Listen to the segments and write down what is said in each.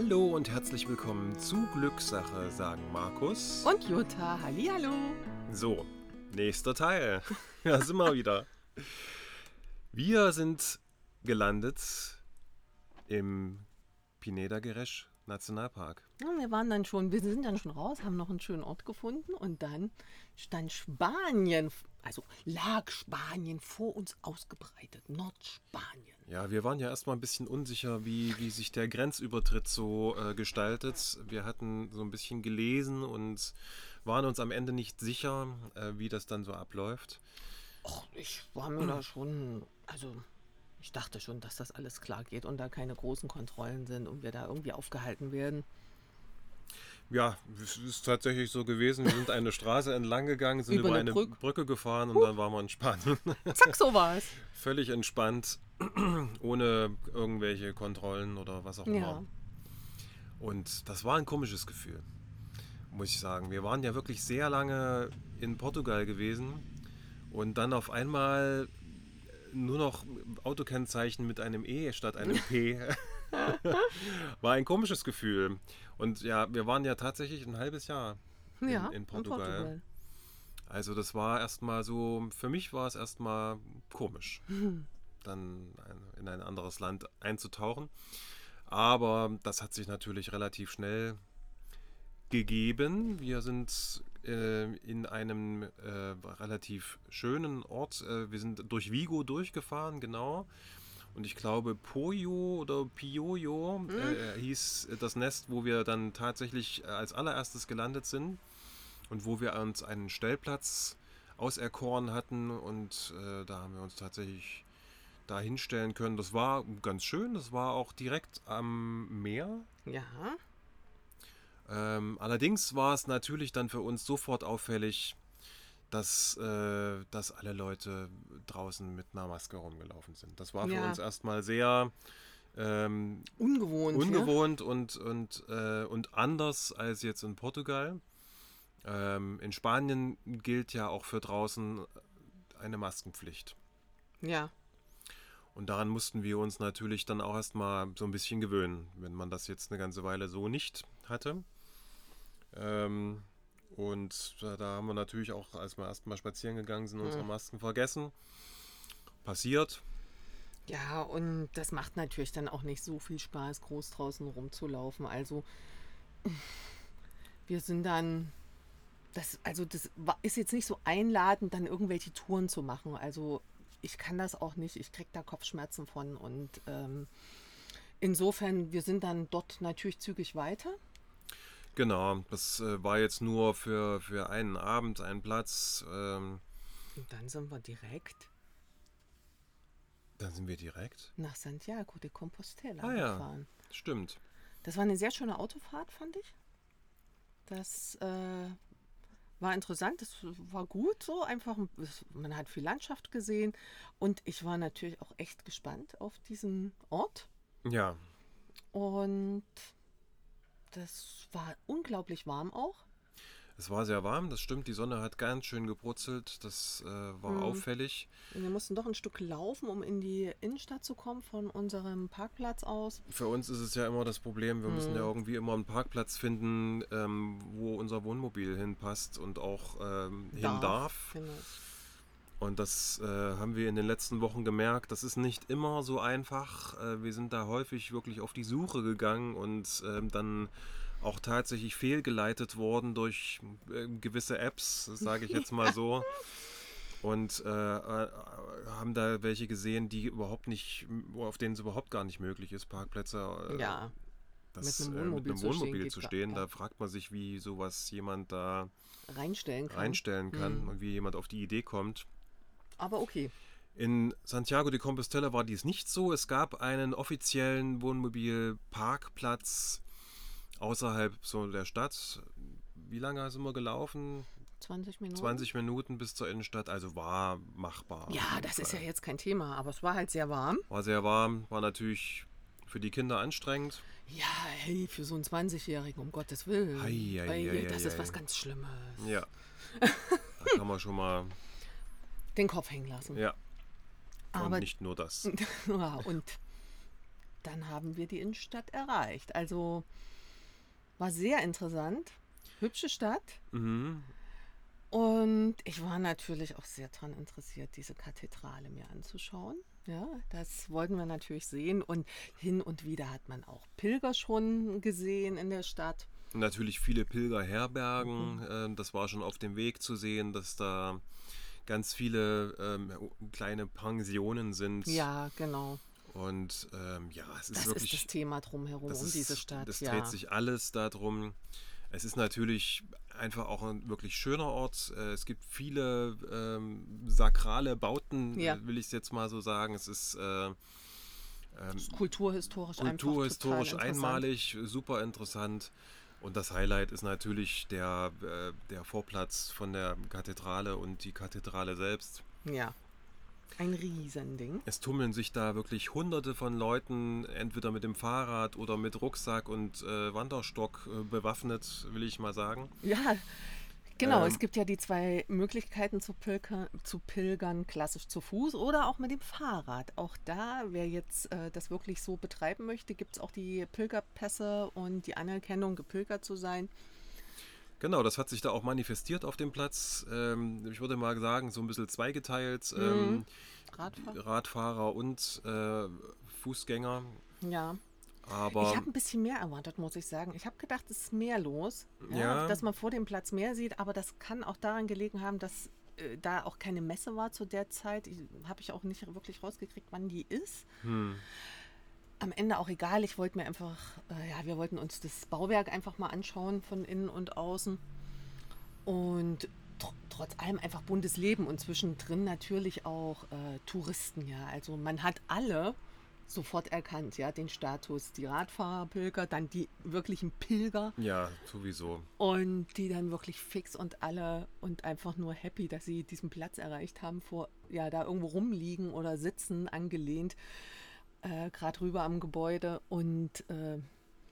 Hallo und herzlich willkommen zu Glückssache, sagen Markus. Und Jutta, hallo. So, nächster Teil. Da sind wir wieder. Wir sind gelandet im Pineda Geresch Nationalpark. Ja, wir waren dann schon, wir sind dann schon raus, haben noch einen schönen Ort gefunden und dann stand Spanien, also lag Spanien vor uns ausgebreitet, Nordspanien. Ja, wir waren ja erstmal ein bisschen unsicher, wie, wie sich der Grenzübertritt so äh, gestaltet. Wir hatten so ein bisschen gelesen und waren uns am Ende nicht sicher, äh, wie das dann so abläuft. Och, ich war mir da schon, also ich dachte schon, dass das alles klar geht und da keine großen Kontrollen sind und wir da irgendwie aufgehalten werden. Ja, es ist tatsächlich so gewesen. Wir sind eine Straße entlang gegangen, sind Über über, eine Brück- Brücke gefahren und dann waren wir in Spanien. Zack, so war es. Völlig entspannt, ohne irgendwelche Kontrollen oder was auch immer. Ja. Und das war ein komisches Gefühl, muss ich sagen. Wir waren ja wirklich sehr lange in Portugal gewesen und dann auf einmal nur noch Autokennzeichen mit einem E statt einem P. war ein komisches Gefühl. Und ja, wir waren ja tatsächlich ein halbes Jahr in, Ja, in Portugal. Also das war erstmal so, für mich war es erstmal komisch, dann in ein anderes Land einzutauchen. Aber das hat sich natürlich relativ schnell gegeben. Wir sind äh, in einem äh, relativ schönen Ort. Äh, wir sind durch Vigo durchgefahren, genau. Und ich glaube, Poyo oder Pioyo äh, hieß das Nest, wo wir dann tatsächlich äh, als allererstes gelandet sind und wo wir uns einen Stellplatz auserkoren hatten und äh, da haben wir uns tatsächlich da hinstellen können. Das war ganz schön, das war auch direkt am Meer. Ja, Ähm, allerdings war es natürlich dann für uns sofort auffällig, dass, äh, dass alle Leute draußen mit einer Maske rumgelaufen sind. Das war für Ja. uns erstmal sehr ähm, ungewohnt. Ne? ungewohnt und, und, äh, und anders als jetzt in Portugal. Ähm, in Spanien gilt ja auch für draußen eine Maskenpflicht. Ja, Und daran mussten wir uns natürlich dann auch erstmal so ein bisschen gewöhnen, wenn man das jetzt eine ganze Weile so nicht hatte. Ähm, und da, da haben wir natürlich auch, als wir erstmal spazieren gegangen sind, unsere Masken vergessen. Passiert. Ja, und das macht natürlich dann auch nicht so viel Spaß, groß draußen rumzulaufen. Also, wir sind dann. Das, also, das ist jetzt nicht so einladend, dann irgendwelche Touren zu machen. Also, ich kann das auch nicht. Ich kriege da Kopfschmerzen von. Und ähm, insofern, wir sind dann dort natürlich zügig weiter. Genau, das äh, war jetzt nur für, für einen Abend, einen Platz. Ähm, Und dann sind wir direkt dann sind wir direkt. nach Santiago de Compostela Ah ja. gefahren. Stimmt. Das war eine sehr schöne Autofahrt, fand ich. Das äh, war interessant, das war gut so, einfach, man hat viel Landschaft gesehen und ich war natürlich auch echt gespannt auf diesen Ort Ja, und das war unglaublich warm auch. es war sehr warm, das stimmt. Die Sonne hat ganz schön gebrutzelt. Das äh, war Mhm. auffällig. Und wir mussten doch ein Stück laufen, um in die Innenstadt zu kommen von unserem Parkplatz aus. Für uns ist es ja immer das Problem, wir müssen ja irgendwie immer einen Parkplatz finden, ähm, wo unser Wohnmobil hinpasst und auch ähm, hin darf. Genau. Und das äh, haben wir in den letzten Wochen gemerkt. Das ist nicht immer so einfach. Äh, wir sind da häufig wirklich auf die Suche gegangen und ähm, dann auch tatsächlich fehlgeleitet worden durch äh, gewisse Apps, sage ich jetzt mal so. Und äh, äh, haben da welche gesehen, die überhaupt nicht, auf denen es überhaupt gar nicht möglich ist, Parkplätze äh, Ja, das, mit einem äh, Wohnmobil mit zu einem stehen Wohnmobil zu stehen. ja. Da fragt man sich, wie sowas jemand da reinstellen kann. reinstellen kann Mhm. und wie jemand auf die Idee kommt. Aber okay. In Santiago de Compostela war dies nicht so. Es gab einen offiziellen Wohnmobilparkplatz außerhalb so der Stadt. Wie lange sind wir gelaufen? 20 Minuten. 20 Minuten bis zur Innenstadt, also war machbar. Ja, das ist ja Fall. jetzt kein Thema, aber es war halt sehr warm. War sehr warm, war natürlich für die Kinder anstrengend. Ja, hey, für so einen 20-Jährigen, um Gottes Willen. Ei, ei, Ei, ei, das ist was ganz Schlimmes. Ja. Da kann man schon mal, Den Kopf hängen lassen. ja. Und Aber nicht nur das. ja, und dann haben wir die Innenstadt erreicht. Also war sehr interessant. Hübsche Stadt. Mhm. Und ich war natürlich auch sehr daran interessiert, diese Kathedrale mir anzuschauen. Ja, das wollten wir natürlich sehen. Und hin und wieder hat man auch Pilger schon gesehen in der Stadt. Natürlich viele Pilgerherbergen. Mhm. Das war schon auf dem Weg zu sehen, dass da ganz viele ähm, kleine Pensionen sind. Ja, genau. Und ähm, ja, es ist das wirklich. Das ist das Thema drumherum, um diese Stadt. Das ja. dreht sich alles darum. Es ist natürlich einfach auch ein wirklich schöner Ort. Äh, es gibt viele ähm, sakrale Bauten, Ja. will ich es jetzt mal so sagen. Es ist äh, ähm, Kulturhistorisch, kulturhistorisch einmalig, super interessant. Und das Highlight ist natürlich der, äh, der Vorplatz von der Kathedrale und die Kathedrale selbst. Ja, ein Riesending. Es tummeln sich da wirklich hunderte von Leuten, entweder mit dem Fahrrad oder mit Rucksack und äh, Wanderstock äh, bewaffnet, will ich mal sagen. Ja, genau. Ähm, es gibt ja die zwei Möglichkeiten zu, pilgern, zu pilgern, klassisch zu Fuß oder auch mit dem Fahrrad. Auch da, wer jetzt äh, das wirklich so betreiben möchte, gibt es auch die Pilgerpässe und die Anerkennung, gepilgert zu sein. Genau, das hat sich da auch manifestiert auf dem Platz. Ähm, ich würde mal sagen, so ein bisschen zweigeteilt. Ähm, Radfahren. Radfahrer und äh, Fußgänger. Ja. Aber Ich habe ein bisschen mehr erwartet, muss ich sagen. Ich habe gedacht, es ist mehr los, ja, Ja. dass man vor dem Platz mehr sieht, aber das kann auch daran gelegen haben, dass äh, da auch keine Messe war zu der Zeit. Habe ich auch nicht wirklich rausgekriegt, wann die ist. hm, Am Ende auch egal. Ich wollte mir einfach, äh, ja, wir wollten uns das Bauwerk einfach mal anschauen von innen und außen. Und tr trotz allem einfach buntes Leben und zwischendrin natürlich auch äh, Touristen, ja. Also man hat alle sofort erkannt, ja, den Status, die Radfahrer, Pilger, dann die wirklichen Pilger ja, sowieso. und die dann wirklich fix und alle und einfach nur happy, dass sie diesen Platz erreicht haben, vor, ja, da irgendwo rumliegen oder sitzen, angelehnt, äh, gerade rüber am Gebäude und äh,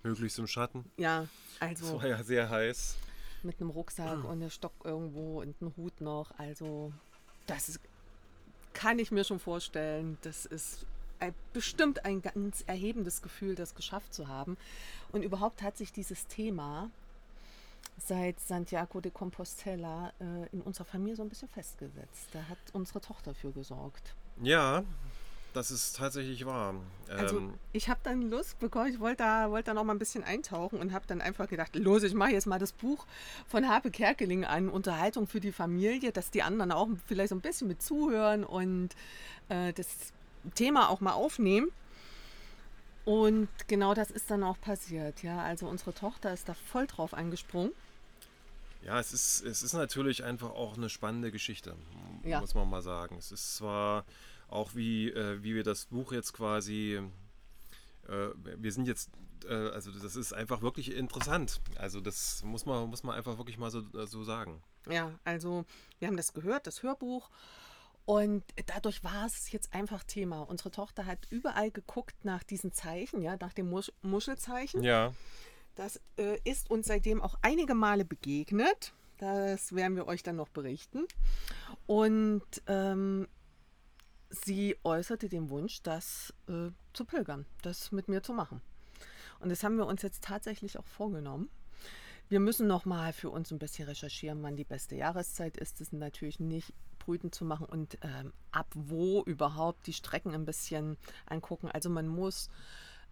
Möglichst im Schatten. ja, Es also war ja sehr heiß. mit einem Rucksack und einem Stock irgendwo und einem Hut noch, also das ist, kann ich mir schon vorstellen, das ist bestimmt ein ganz erhebendes Gefühl, das geschafft zu haben. Und überhaupt hat sich dieses Thema seit Santiago de Compostela äh, in unserer Familie so ein bisschen festgesetzt. Da hat unsere Tochter für gesorgt. Ja, das ist tatsächlich wahr. Also Ähm, ich habe dann Lust bekommen, ich wollte da, wollte da noch mal ein bisschen eintauchen und habe dann einfach gedacht, los, ich mache jetzt mal das Buch von Habe Kerkeling an, Unterhaltung für die Familie, dass die anderen auch vielleicht so ein bisschen mit zuhören und äh, das Thema auch mal aufnehmen. Und genau das ist dann auch passiert. Ja, also unsere Tochter ist da voll drauf angesprungen. Ja, es ist, es ist natürlich einfach auch eine spannende Geschichte, Ja. muss man mal sagen. Es ist zwar auch wie, äh, wie wir das Buch jetzt quasi, äh, wir sind jetzt, äh, also das ist einfach wirklich interessant. Also das muss man, muss man einfach wirklich mal so, so sagen. Ja, also wir haben das gehört, das Hörbuch. Und dadurch war es jetzt einfach Thema. Unsere Tochter hat überall geguckt nach diesen Zeichen, ja, nach dem Musch Muschelzeichen. Ja, Das äh, ist uns seitdem auch einige Male begegnet. Das werden wir euch dann noch berichten. Und ähm, sie äußerte den Wunsch, das äh, zu pilgern, das mit mir zu machen. Und das haben wir uns jetzt tatsächlich auch vorgenommen. Wir müssen noch mal für uns ein bisschen recherchieren, wann die beste Jahreszeit ist. Das ist natürlich nicht brütend zu machen und ähm, ab wo überhaupt die Strecken ein bisschen angucken. Also man muss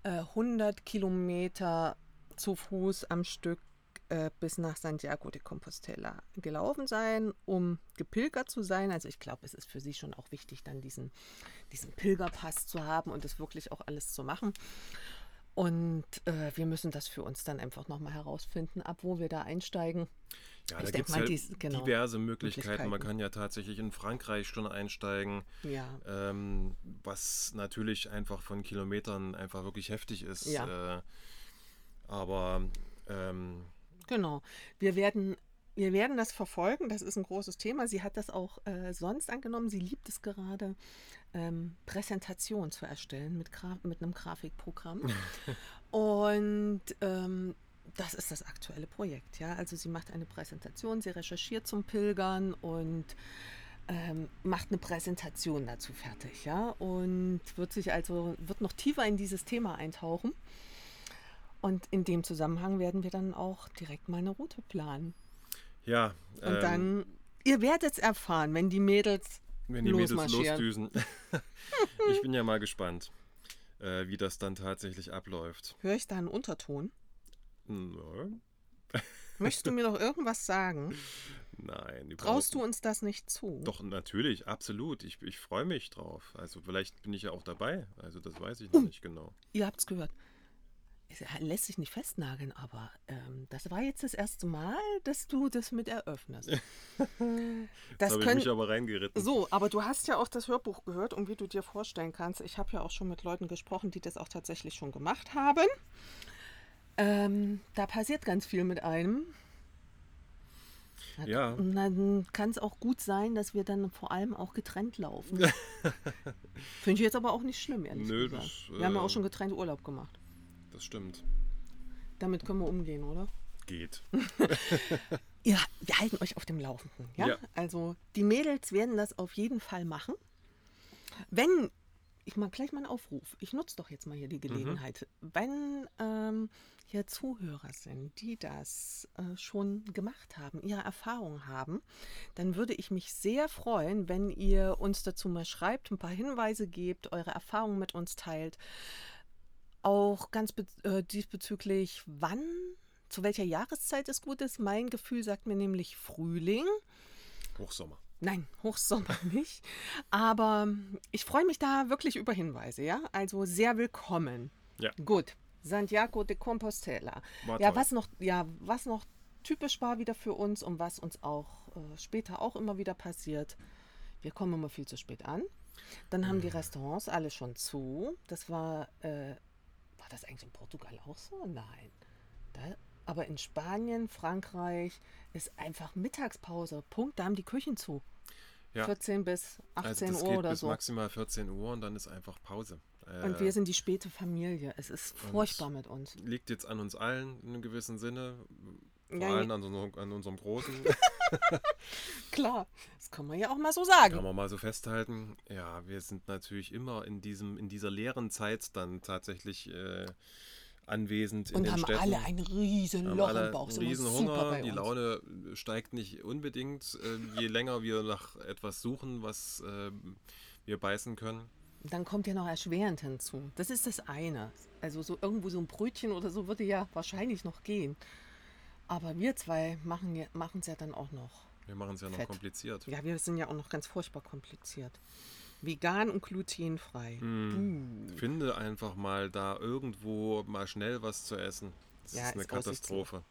äh, 100 Kilometer zu Fuß am Stück äh, bis nach Santiago de Compostela gelaufen sein, um gepilgert zu sein. Also ich glaube, es ist für sie schon auch wichtig, dann diesen, diesen Pilgerpass zu haben und das wirklich auch alles zu machen. Und äh, wir müssen das für uns dann einfach nochmal herausfinden, ab wo wir da einsteigen. Ja Ich da gibt es halt dies- genau, diverse Möglichkeiten. Man Möglichkeiten. kann ja tatsächlich in Frankreich schon einsteigen. Ja, Ähm, was natürlich einfach von Kilometern einfach wirklich heftig ist. Ja. Äh, aber ähm, genau. Wir werden, wir werden das verfolgen. Das ist ein großes Thema. Sie hat das auch äh, sonst angenommen. Sie liebt es gerade, ähm, Präsentationen zu erstellen mit, Gra mit einem Grafikprogramm. Und ähm, das ist das aktuelle Projekt. Ja? Also sie macht eine Präsentation, sie recherchiert zum Pilgern und ähm, macht eine Präsentation dazu fertig, ja, und wird sich also, wird noch tiefer in dieses Thema eintauchen. Und in dem Zusammenhang werden wir dann auch direkt mal eine Route planen. Ja. Und dann, ihr werdet es erfahren, wenn die Mädels wenn die Mädels losdüsen. ich bin ja mal gespannt, äh, wie das dann tatsächlich abläuft. Höre ich da einen Unterton? Nö. Möchtest du mir noch irgendwas sagen? Nein. überhaupt Traust du uns das nicht zu? Doch, natürlich, absolut. Ich, ich freue mich drauf. Also vielleicht bin ich ja auch dabei. Also das weiß ich noch nicht genau. Ihr habt es gehört. Es lässt sich nicht festnageln, aber ähm, das war jetzt das erste Mal, dass du das mit eröffnest. Das Das habe ich mich aber reingeritten. so, aber du hast ja auch das Hörbuch gehört und wie du dir vorstellen kannst, ich habe ja auch schon mit Leuten gesprochen, die das auch tatsächlich schon gemacht haben. Ähm, da passiert ganz viel mit einem. Ja. Und dann kann es auch gut sein, dass wir dann vor allem auch getrennt laufen. Finde ich jetzt aber auch nicht schlimm, ehrlich Nö, gesagt. das, wir haben ja äh, auch schon getrennt Urlaub gemacht. Das stimmt. Damit können wir umgehen, oder? Geht. Ja, wir halten euch auf dem Laufenden. Ja? Ja. Also die Mädels werden das auf jeden Fall machen. Wenn, ich mache gleich mal einen Aufruf, ich nutze doch jetzt mal hier die Gelegenheit. Wenn ähm, hier Zuhörer sind, die das äh, schon gemacht haben, ihre Erfahrungen haben, dann würde ich mich sehr freuen, wenn ihr uns dazu mal schreibt, ein paar Hinweise gebt, eure Erfahrungen mit uns teilt. Auch ganz äh, diesbezüglich, wann, zu welcher Jahreszeit es gut ist. Mein Gefühl sagt mir nämlich Frühling. Hochsommer. Nein, Hochsommer nicht. Aber ich freue mich da wirklich über Hinweise, ja? Also sehr willkommen. Ja. Gut. Santiago de Compostela. War ja, toll. was noch, ja, was noch typisch war wieder für uns und was uns auch äh, später auch immer wieder passiert. Wir kommen immer viel zu spät an. Dann haben die Restaurants alle schon zu. Das war, äh, war das eigentlich in Portugal auch so? Nein. Da, aber in Spanien, Frankreich ist einfach Mittagspause. Punkt. Da haben die Küchen zu. Ja. 14 bis 18 Also Uhr oder bis so. maximal 14 Uhr und dann ist einfach Pause. Äh, Und wir sind die späte Familie. Es ist furchtbar mit uns. liegt jetzt an uns allen in einem gewissen Sinne. Vor Ja, allem an, unserem- an unserem Großen. Klar, das kann man ja auch mal so sagen. Kann man mal so festhalten. Ja, wir sind natürlich immer in diesem, in dieser leeren Zeit dann tatsächlich äh, anwesend in Und den haben Städten. alle ein riesen haben Loch im Bauch. Einen riesen super Hunger, die. Laune steigt nicht unbedingt, äh, je länger wir nach etwas suchen, was äh, wir beißen können. Dann kommt ja noch erschwerend hinzu. Das ist das eine. Also so irgendwo so ein Brötchen oder so würde ja wahrscheinlich noch gehen. Aber wir zwei machen es ja dann auch noch. Wir machen es ja noch Fett. kompliziert. Ja, wir sind ja auch noch ganz furchtbar kompliziert. Vegan und glutenfrei. Hm. Finde einfach mal da irgendwo mal schnell was zu essen. Das Ja, ist eine ist. Katastrophe.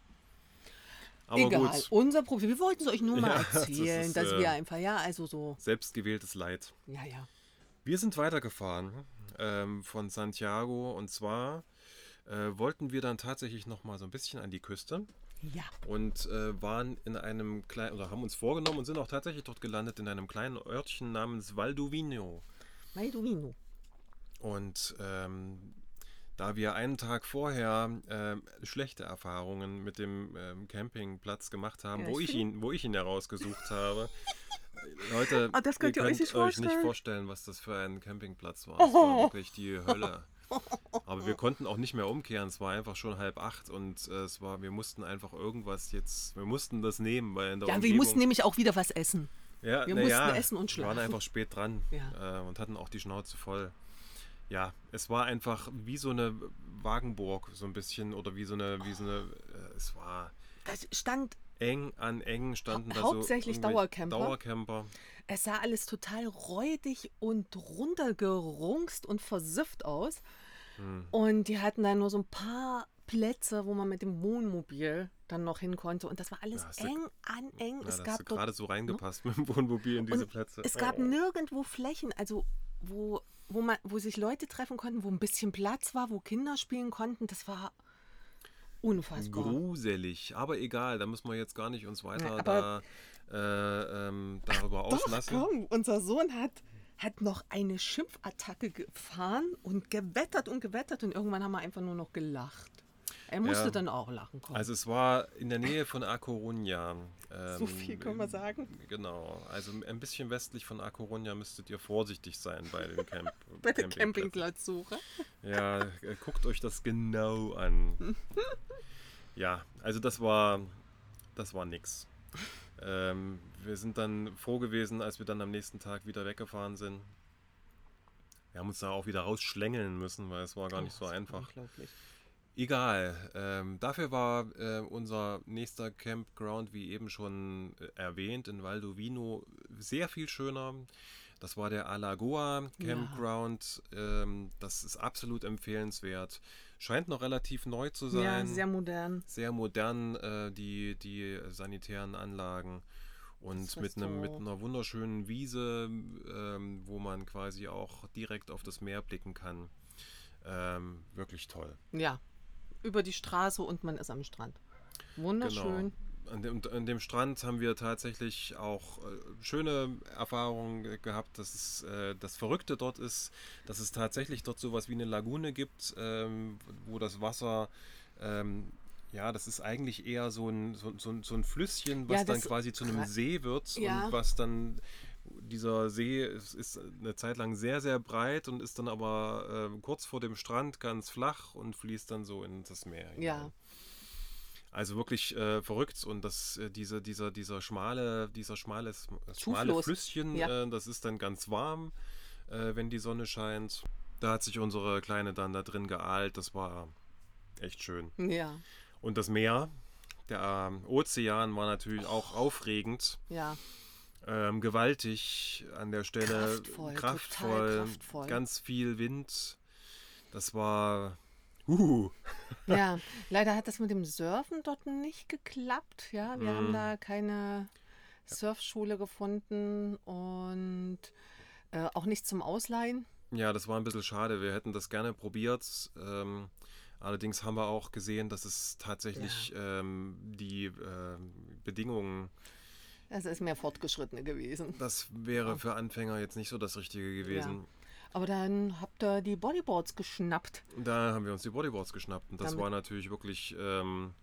Aber Egal, gut, unser Problem. Wir wollten es euch nur mal Ja, das erzählen, ist, dass äh, wir einfach, ja, also so, selbstgewähltes Leid. ja, ja. Wir sind weitergefahren ähm, von Santiago und zwar äh, wollten wir dann tatsächlich noch mal so ein bisschen an die Küste Ja, und äh, waren in einem kleinen oder haben uns vorgenommen und sind auch tatsächlich dort gelandet in einem kleinen Örtchen namens Valdovino. Maidovino. Und ähm, da wir einen Tag vorher ähm, schlechte Erfahrungen mit dem ähm, Campingplatz gemacht haben, Ja, wo, ich ich ihn, wo ich ihn herausgesucht habe. Leute, Ah, das könnt ihr euch nicht euch nicht vorstellen. vorstellen, was das für ein Campingplatz war. Es war wirklich die Hölle. Aber wir konnten auch nicht mehr umkehren. Es war einfach schon halb acht und äh, es war, wir mussten einfach irgendwas jetzt, wir mussten das nehmen, weil in der Ja, wir Umgebung, mussten nämlich auch wieder was essen. ja, Wir mussten ja, essen und Wir waren schlafen. einfach spät dran Ja. äh, und hatten auch die Schnauze voll. Ja, es war einfach wie so eine Wagenburg, so ein bisschen, oder wie so eine, wie so eine, äh, es war Das stand, eng an eng standen Hau- da so hauptsächlich Dauercamper. Dauercamper. Es sah alles total räudig und runtergerungst und versifft aus. Hm. Und die hatten dann nur so ein paar Plätze, wo man mit dem Wohnmobil dann noch hin konnte. Und das war alles Ja, hast du- eng an eng. Ja, es da gab hast du gerade so reingepasst mit dem Wohnmobil in diese Und Plätze. Es gab Oh. nirgendwo Flächen, also wo, wo, man, wo sich Leute treffen konnten, wo ein bisschen Platz war, wo Kinder spielen konnten. Das war unfassbar. Gruselig, aber egal, da müssen wir jetzt gar nicht uns weiter Ja, da, äh, ähm, darüber Doch, auslassen. komm, unser Sohn hat, hat noch eine Schimpfattacke gefahren und gewettert und gewettert und irgendwann haben wir einfach nur noch gelacht. Er musste Ja. dann auch lachen kommen. Also es war in der Nähe von A Coruña. so ähm, viel können wir sagen. Genau, also ein bisschen westlich von A Coruña müsstet ihr vorsichtig sein bei dem Camp. Bei der. Campingplatzsuche. Ja, äh, guckt euch das genau an. ja, also das war, das war nix. Ähm, wir sind dann froh gewesen, als wir dann am nächsten Tag wieder weggefahren sind. Wir haben uns da auch wieder rausschlängeln müssen, weil es war gar nicht so Oh, einfach. Unglaublich. Egal. Ähm, dafür war äh, unser nächster Campground, wie eben schon äh, erwähnt, in Valdovino sehr viel schöner. Das war der Alagoa Campground. Ähm, das ist absolut empfehlenswert. Scheint noch relativ neu zu sein. Ja, sehr modern. sehr modern, äh, die, die sanitären Anlagen. Und mit, einem, mit einer wunderschönen Wiese, ähm, wo man quasi auch direkt auf das Meer blicken kann. Ähm, wirklich toll. Ja. Über die Straße und man ist am Strand. Wunderschön. An dem, an dem Strand haben wir tatsächlich auch äh, schöne Erfahrungen ge- gehabt. Dass es, äh, das Verrückte dort ist, dass es tatsächlich dort sowas wie eine Lagune gibt, ähm, wo das Wasser, ähm, ja, das ist eigentlich eher so ein, so, so, so ein Flüsschen, was Ja, dann quasi zu einem See wird Ja. und was dann. Dieser See ist, ist eine Zeit lang sehr, sehr breit und ist dann aber ähm, kurz vor dem Strand ganz flach und fließt dann so in das Meer. Ja. Also wirklich äh, verrückt und das, äh, diese, dieser, dieser schmale, dieser schmale, S- schmale. Flüsschen, Ja. äh, das ist dann ganz warm, äh, wenn die Sonne scheint. Da hat sich unsere Kleine dann da drin geahlt, das war echt schön. Ja. Und das Meer, der ähm, Ozean war natürlich auch aufregend, Ja. ähm, gewaltig an der Stelle, Kraftvoll, kraftvoll, kraftvoll. ganz viel Wind. Das war, uh, Ja, leider hat das mit dem Surfen dort nicht geklappt. Ja, wir haben Mhm. da keine Surfschule gefunden und äh, auch nicht zum Ausleihen. Ja, das war ein bisschen schade. Wir hätten das gerne probiert. Ähm, allerdings haben wir auch gesehen, dass es tatsächlich ähm, die ähm, Bedingungen, Das ist mehr Fortgeschrittene gewesen. das wäre für Anfänger jetzt nicht so das Richtige gewesen. Aber dann habt ihr die Bodyboards geschnappt. Da haben wir uns die Bodyboards geschnappt und das Damit- war natürlich wirklich ähm,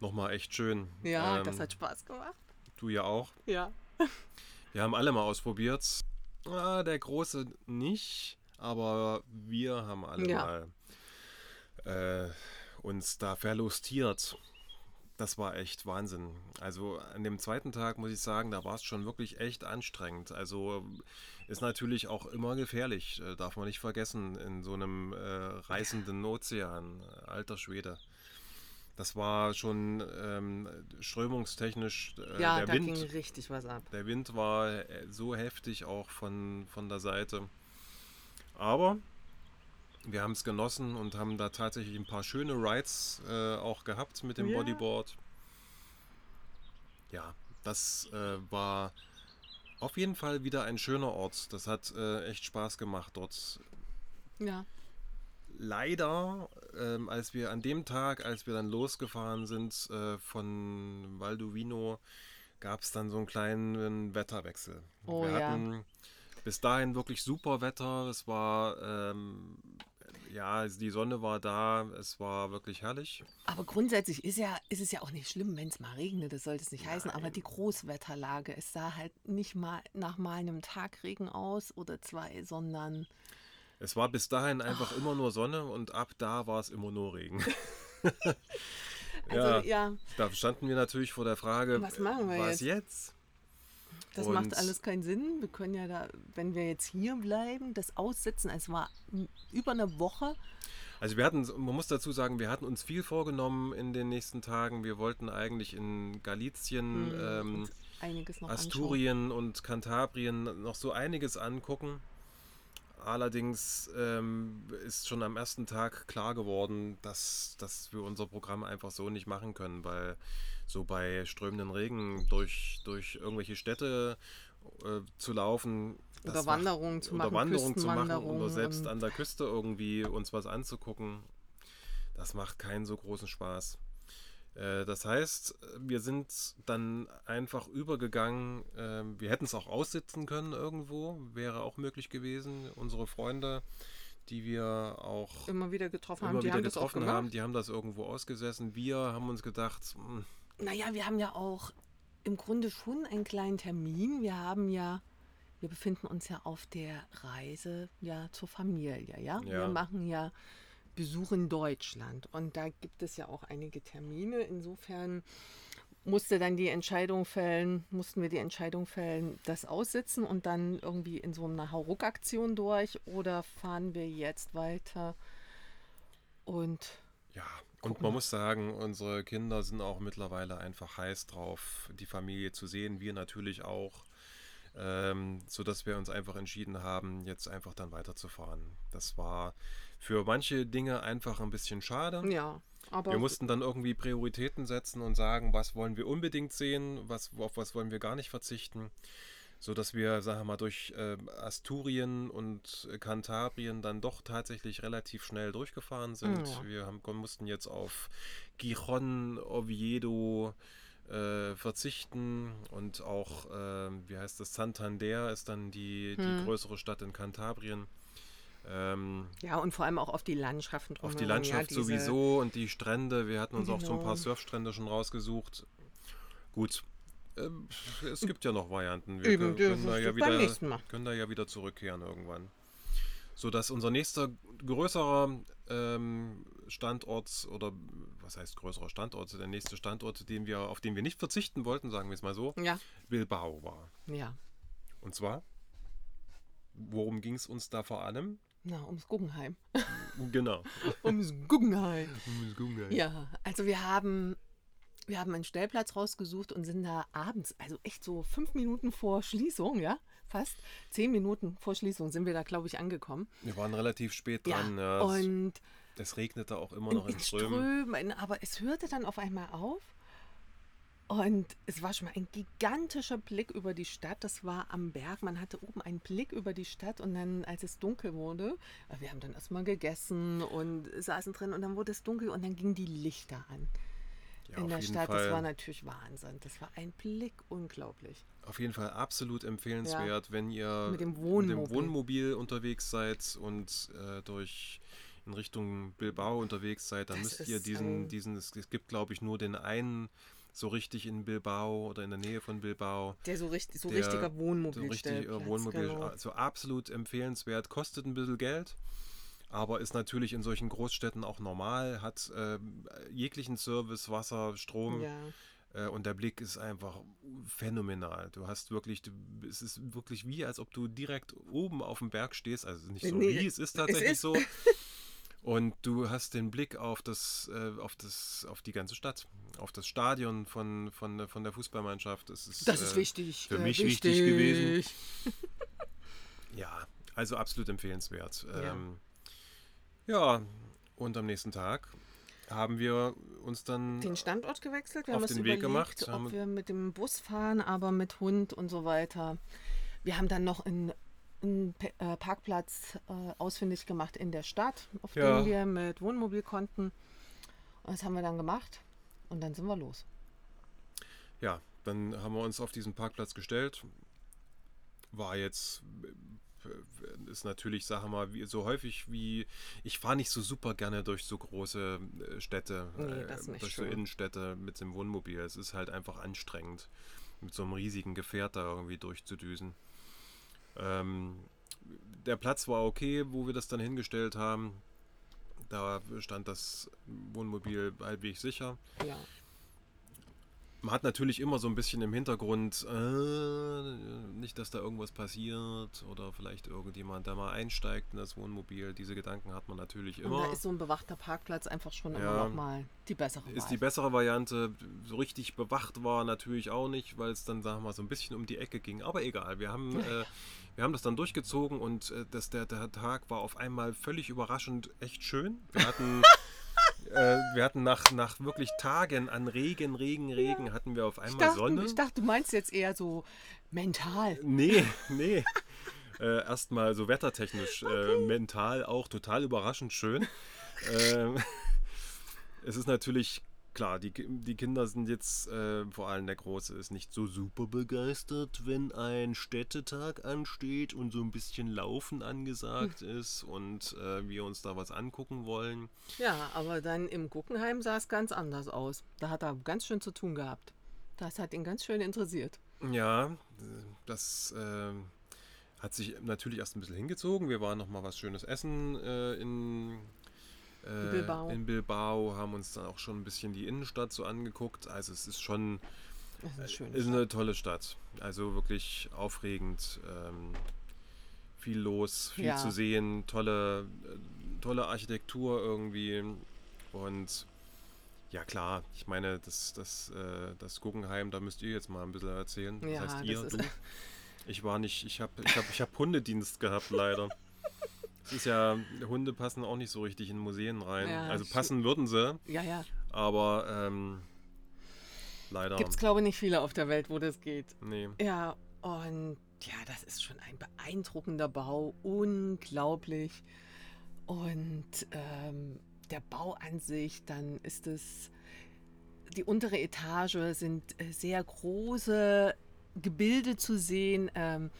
nochmal echt schön. Ja, ähm, das hat Spaß gemacht. Du ja auch. Ja. Wir haben alle mal ausprobiert. Ah, der Große nicht, aber wir haben alle Ja. mal äh, uns da verlustiert. Das war echt Wahnsinn. Also an dem zweiten Tag muss ich sagen, da war es schon wirklich echt anstrengend. Also ist natürlich auch immer gefährlich, äh, darf man nicht vergessen, in so einem äh, reißenden Ozean. Alter Schwede. Das war schon ähm, strömungstechnisch äh, ja, der da Wind. ging richtig was ab. Der Wind war äh, so heftig auch von, von der Seite. Aber wir haben es genossen und haben da tatsächlich ein paar schöne Rides äh, auch gehabt mit dem Ja. Bodyboard. Ja, das äh, war auf jeden Fall wieder ein schöner Ort. Das hat äh, echt Spaß gemacht dort. Ja. Leider, ähm, als wir an dem Tag, als wir dann losgefahren sind äh, von Valdovino, gab es dann so einen kleinen Wetterwechsel. Oh wir ja. hatten bis dahin wirklich super Wetter. Es war, ähm, ja, also die Sonne war da. Es war wirklich herrlich. Aber grundsätzlich ist, ja, ist es ja auch nicht schlimm, wenn es mal regnet, das sollte es nicht heißen. Aber die Großwetterlage, es sah halt nicht mal nach mal einem Tag Regen aus oder zwei, sondern Es war bis dahin einfach Ah. immer nur Sonne und ab da war es immer nur Regen. also Ja. ja, Da standen wir natürlich vor der Frage, Was machen wir was jetzt? jetzt? Das Und- macht alles keinen Sinn. Wir können ja da, wenn wir jetzt hier bleiben, das aussitzen. Es war über eine Woche. Also wir hatten, man muss dazu sagen, wir hatten uns viel vorgenommen in den nächsten Tagen. Wir wollten eigentlich in Galizien, Hm, ähm, noch anschauen. Asturien und Kantabrien noch so einiges angucken. Allerdings ähm, ist schon am ersten Tag klar geworden, dass, dass wir unser Programm einfach so nicht machen können, weil so bei strömenden Regen durch, durch irgendwelche Städte äh, zu laufen. Oder Wanderungen zu oder machen, Wanderungen zu machen oder selbst und- an der Küste irgendwie uns was anzugucken, das macht keinen so großen Spaß. Äh, Das heißt, wir sind dann einfach übergegangen. ähm, Wir hätten es auch aussitzen können irgendwo, wäre auch möglich gewesen. Unsere Freunde, die wir auch immer wieder getroffen haben. Die haben getroffen haben. Die haben das irgendwo ausgesessen. Wir haben uns gedacht, hm, Naja, wir haben ja auch im Grunde schon einen kleinen Termin. Wir haben ja, wir befinden uns ja auf der Reise ja zur Familie, ja. Wir Ja. machen ja Besuch in Deutschland und da gibt es ja auch einige Termine. Insofern musste dann die Entscheidung fällen, mussten wir die Entscheidung fällen, das aussitzen und dann irgendwie in so einer Hauruck-Aktion durch oder fahren wir jetzt weiter und ja. Und man muss sagen, unsere Kinder sind auch mittlerweile einfach heiß drauf, die Familie zu sehen. Wir natürlich auch. Ähm, sodass wir uns einfach entschieden haben, jetzt einfach dann weiterzufahren. Das war für manche Dinge einfach ein bisschen schade. ja, aber Wir mussten dann irgendwie Prioritäten setzen und sagen, was wollen wir unbedingt sehen, was, auf was wollen wir gar nicht verzichten. So dass wir, sagen wir mal, durch äh, Asturien und Kantabrien dann doch tatsächlich relativ schnell durchgefahren sind. Ja. Wir haben, mussten jetzt auf Gijon, Oviedo äh, verzichten und auch, äh, wie heißt das, Santander ist dann die, die Hm. größere Stadt in Kantabrien. Ähm, Ja, und vor allem auch auf die Landschaften auf drumherum. die Landschaft ja, sowieso und die Strände. Wir hatten uns auch so ein Genau. paar Surfstrände schon rausgesucht. Gut. Ähm, Es gibt ja noch Varianten. Wir Eben, können, das da ja wieder, können da ja wieder zurückkehren irgendwann. Sodass unser nächster größerer ähm, Standort oder was heißt größerer Standort, der nächste Standort, den wir, auf den wir nicht verzichten wollten, sagen wir es mal so, Ja, Bilbao war. ja. Und zwar, worum ging es uns da vor allem? Na, ums Guggenheim. Genau. ums Guggenheim. Ja, also wir haben, wir haben einen Stellplatz rausgesucht und sind da abends, also echt so fünf Minuten vor Schließung, ja, fast zehn Minuten vor Schließung sind wir da, glaube ich, angekommen. Wir waren relativ spät Ja, dran. Ja, es- und Es regnete auch immer noch in in Strömen. Strömen, aber es hörte dann auf einmal auf. Und es war schon mal ein gigantischer Blick über die Stadt. Das war am Berg. Man hatte oben einen Blick über die Stadt. Und dann, als es dunkel wurde, wir haben dann erstmal gegessen und saßen drin. Und dann wurde es dunkel und dann gingen die Lichter an Ja, in der Stadt. Das Fall. war natürlich Wahnsinn. Das war ein Blick unglaublich. Auf jeden Fall absolut empfehlenswert, wenn ihr Mit dem mit Wohnmobil. dem Wohnmobil unterwegs seid und äh, durch in Richtung Bilbao unterwegs seid, dann Das müsst ihr diesen, diesen, es, gibt glaube ich nur den einen so richtig in Bilbao oder in der Nähe von Bilbao. Der so, richtig, so Der- richtiger So Wohnmobil. richtig äh, Wohnmobil, also absolut empfehlenswert, kostet ein bisschen Geld, aber ist natürlich in solchen Großstädten auch normal, hat äh, jeglichen Service, Wasser, Strom. Ja. Äh, Und der Blick ist einfach phänomenal. Du hast wirklich, du, es ist wirklich wie, als ob du direkt oben auf dem Berg stehst. Also nicht so Nee, wie, es ist tatsächlich ist- so. Und du hast den Blick auf das, äh, auf das, auf die ganze Stadt, auf das Stadion von, von, von der Fußballmannschaft. Das ist, Das ist äh, wichtig. für mich wichtig gewesen. Ja, also absolut empfehlenswert. Ja. Ähm, ja, und am nächsten Tag haben wir uns dann den Standort gewechselt. Wir auf haben den Weg überlegt, gemacht, haben- ob wir mit dem Bus fahren, aber mit Hund und so weiter. Wir haben dann noch einen, einen äh, Parkplatz äh, ausfindig gemacht in der Stadt, auf Ja. dem wir mit Wohnmobil konnten. Und das haben wir dann gemacht und dann sind wir los. Ja, dann haben wir uns auf diesen Parkplatz gestellt. War jetzt, ist natürlich, sag mal, wie, so häufig wie, ich fahre nicht so super gerne durch so große äh, Städte, Nee, nicht durch so. Innenstädte mit dem Wohnmobil. Es ist halt einfach anstrengend, mit so einem riesigen Gefährt da irgendwie durchzudüsen. Ähm, der Platz war okay, wo wir das dann hingestellt haben. Da stand das Wohnmobil halbwegs sicher. Ja. Man hat natürlich immer so ein bisschen im Hintergrund, äh, nicht, dass da irgendwas passiert oder vielleicht irgendjemand da mal einsteigt in das Wohnmobil. Diese Gedanken hat man natürlich Und immer. da ist so ein bewachter Parkplatz einfach schon immer Ja. noch mal die bessere Ist Wahl. die bessere Variante. So richtig bewacht war natürlich auch nicht, weil es dann, sagen wir mal, so ein bisschen um die Ecke ging. Aber egal, wir haben, äh, wir haben das dann durchgezogen und äh, das, der, der Tag war auf einmal völlig überraschend echt schön. Wir hatten, äh, wir hatten nach, nach wirklich Tagen an Regen, Regen, Regen, hatten wir auf ich, einmal dachte, Sonne. ich dachte, du meinst jetzt eher so mental. Nee, nee. Äh, Erstmal so wettertechnisch, äh, mental auch total überraschend schön. Ähm, es ist natürlich klar, die, die Kinder sind jetzt, äh, vor allem der Große, ist nicht so super begeistert, wenn ein Städtetag ansteht und so ein bisschen Laufen angesagt ist und äh, wir uns da was angucken wollen. Ja, aber dann im Guggenheim sah es ganz anders aus. Da hat er ganz schön zu tun gehabt. Das hat ihn ganz schön interessiert. Ja, das äh, hat sich natürlich erst ein bisschen hingezogen. Wir waren noch mal was Schönes essen äh, in, äh, Bilbao. in Bilbao, haben uns dann auch schon ein bisschen die Innenstadt so angeguckt. Also es ist schon Das ist eine schöne ist eine tolle Stadt. Also wirklich aufregend. Ähm, viel los, viel Ja. zu sehen, tolle, äh, tolle Architektur irgendwie. Und ja klar, ich meine, das, das, äh, das Guggenheim, da müsst ihr jetzt mal ein bisschen erzählen. Das Ja, heißt das ihr, ist- du. Ich war nicht, ich habe ich hab, ich hab Hundedienst gehabt, leider. Es ist ja, Hunde passen auch nicht so richtig in Museen rein. Ja, also passen würden sie, Ja, ja. aber ähm, leider. Gibt es, glaube ich, nicht viele auf der Welt, wo das geht. Nee. Ja, und ja, das ist schon ein beeindruckender Bau. Unglaublich. Und ähm, der Bau an sich, dann ist es. Die untere Etage sind äh, sehr große Gebilde zu sehen. Ähm,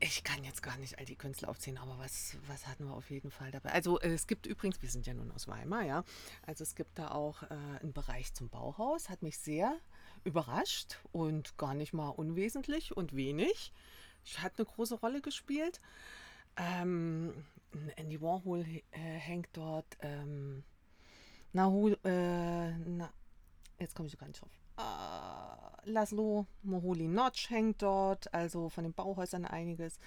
ich kann jetzt gar nicht all die Künstler aufzählen, aber was, was hatten wir auf jeden Fall dabei? Also äh, es gibt übrigens, wir sind ja nun aus Weimar, ja. Also es gibt da auch äh, einen Bereich zum Bauhaus, hat mich sehr überrascht und gar nicht mal unwesentlich und wenig. Hat eine große Rolle gespielt. Ähm, Andy Warhol äh, hängt dort. Ähm, Nahu, äh, na, jetzt komme ich gar nicht drauf. Äh, Laszlo Moholy Notch hängt dort, also von den Bauhäusern einiges.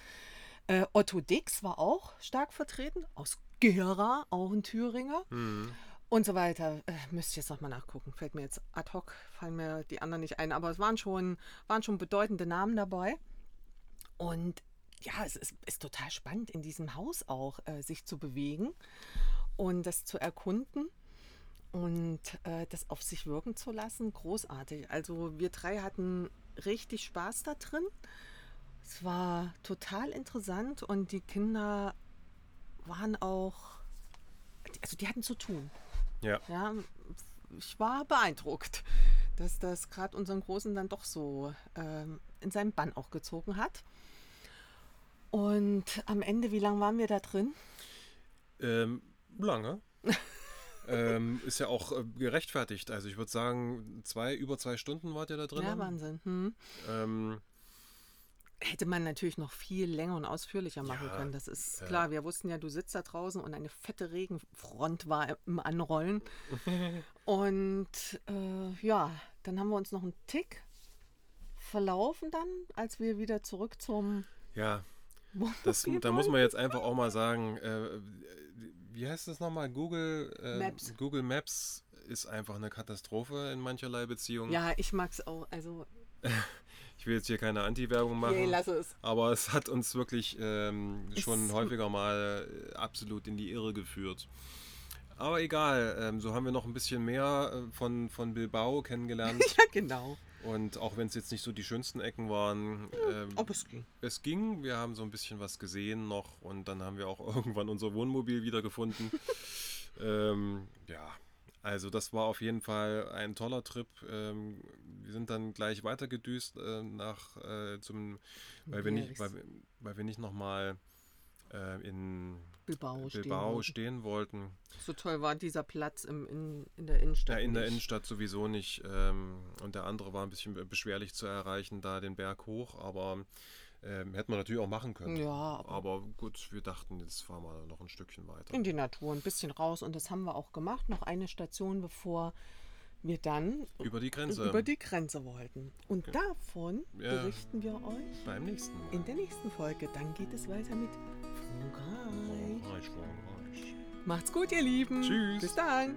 Äh, Otto Dix war auch stark vertreten, aus Gera, auch ein Thüringer Mhm. und so weiter. Äh, müsste ich jetzt nochmal nachgucken. Fällt mir jetzt ad hoc, fallen mir die anderen nicht ein, aber es waren schon, waren schon bedeutende Namen dabei. Und ja, es ist, ist total spannend, in diesem Haus auch äh, sich zu bewegen und das zu erkunden und äh, das auf sich wirken zu lassen. Großartig. Also wir drei hatten richtig Spaß da drin. Es war total interessant und die Kinder waren auch, also die hatten zu tun. Ja. Ja, ich war beeindruckt, dass das gerade unseren Großen dann doch so ähm, in seinen Bann auch gezogen hat. Und am Ende, wie lange waren wir da drin? Ähm, lange. ähm, ist ja auch äh, gerechtfertigt. Also ich würde sagen, zwei, über zwei Stunden wart ihr da drin. Ja, Wahnsinn. Hm. Ähm, Hätte man natürlich noch viel länger und ausführlicher machen Ja, können. Das ist äh, klar. Wir wussten ja, du sitzt da draußen und eine fette Regenfront war im Anrollen. und äh, ja, dann haben wir uns noch einen Tick verlaufen dann, als wir wieder zurück zum ja, das, da muss man jetzt einfach auch mal sagen, äh, wie heißt das nochmal? Google, äh, Maps. Google Maps ist einfach eine Katastrophe in mancherlei Beziehungen. Ja, ich mag es auch. Also, Ich will jetzt hier keine Anti-Werbung machen. nee, lass es. Aber es hat uns wirklich ähm, Ist- schon häufiger mal äh, absolut in die Irre geführt. Aber egal, ähm, so haben wir noch ein bisschen mehr äh, von, von Bilbao kennengelernt. Ja, genau. Und auch wenn es jetzt nicht so die schönsten Ecken waren, ähm, Ob es ging. es ging. Wir haben so ein bisschen was gesehen noch und dann haben wir auch irgendwann unser Wohnmobil wiedergefunden. ähm, ja, also das war auf jeden Fall ein toller Trip. Ähm, wir sind dann gleich weitergedüst äh, nach äh, zum, weil wir nicht, weil, weil wir nicht nochmal äh, in Bilbao, stehen Bilbao wollten. stehen wollten. So toll war dieser Platz im, in, in der Innenstadt. Ja, in der nicht. Innenstadt sowieso nicht. Ähm, und der andere war ein bisschen be- beschwerlich zu erreichen, da den Berg hoch. Aber ähm, hätten wir natürlich auch machen können. Ja, aber Aber gut, wir dachten, jetzt fahren wir noch ein Stückchen weiter. in die Natur, ein bisschen raus. Und das haben wir auch gemacht. Noch eine Station, bevor wir dann Über die Grenze. über die Grenze wollten. Und davon Ja. berichten wir euch Beim nächsten Mal. in der nächsten Folge. Dann geht es weiter mit Frankreich. Frankreich, Frankreich. Macht's gut, ihr Lieben. Tschüss. Bis dann.